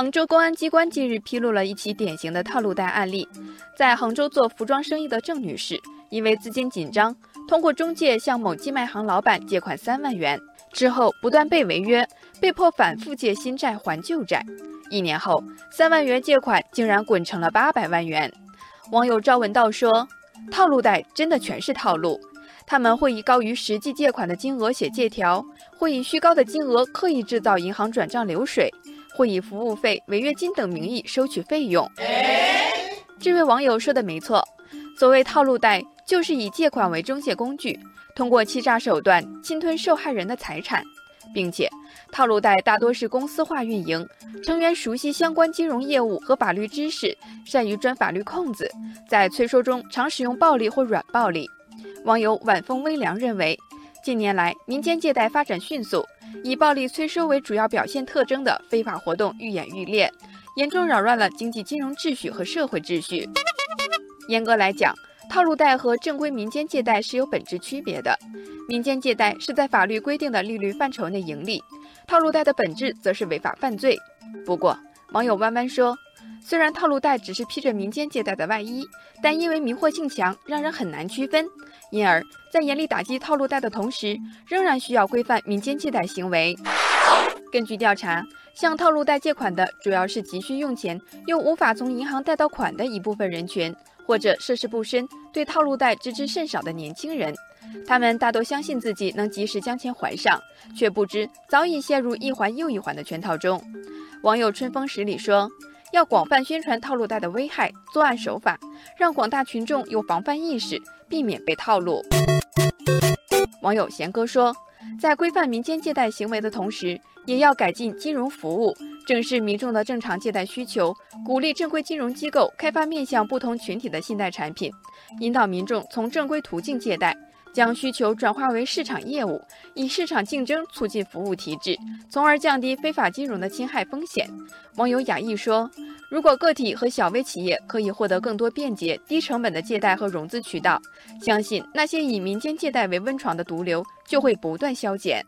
杭州公安机关近日披露了一起典型的套路贷案例。在杭州做服装生意的郑女士，因为资金紧张，通过中介向某寄卖行老板借款三万元，之后不断被违约，被迫反复借新债还旧债。一年后，三万元借款竟然滚成了八百万元。网友赵文道说：“套路贷真的全是套路，他们会以高于实际借款的金额写借条，会以虚高的金额刻意制造银行转账流水。”会以服务费、违约金等名义收取费用。这位网友说的没错，所谓套路贷，就是以借款为中介工具，通过欺诈手段侵吞受害人的财产，并且套路贷大多是公司化运营，成员熟悉相关金融业务和法律知识，善于钻法律空子，在催收中常使用暴力或软暴力。网友晚风微凉认为，近年来民间借贷发展迅速。以暴力催收为主要表现特征的非法活动愈演愈烈，严重扰乱了经济金融秩序和社会秩序。严格来讲，套路贷和正规民间借贷是有本质区别的。民间借贷是在法律规定的利率范畴内盈利，套路贷的本质则是违法犯罪。不过，网友弯弯说，虽然套路贷只是披着民间借贷的外衣，但因为迷惑性强，让人很难区分。因而，在严厉打击套路贷的同时，仍然需要规范民间借贷行为。根据调查，向套路贷借款的主要是急需用钱又无法从银行贷到款的一部分人群，或者涉世不深、对套路贷知之甚少的年轻人。他们大多相信自己能及时将钱还上，却不知早已陷入一环又一环的圈套中。网友春风十里说：“要广泛宣传套路贷的危害、作案手法，让广大群众有防范意识。”避免被套路。网友贤哥说，在规范民间借贷行为的同时，也要改进金融服务，正视民众的正常借贷需求，鼓励正规金融机构开发面向不同群体的信贷产品，引导民众从正规途径借贷。将需求转化为市场业务，以市场竞争促进服务提质，从而降低非法金融的侵害风险。网友雅意说：“如果个体和小微企业可以获得更多便捷、低成本的借贷和融资渠道，相信那些以民间借贷为温床的毒瘤就会不断消减。”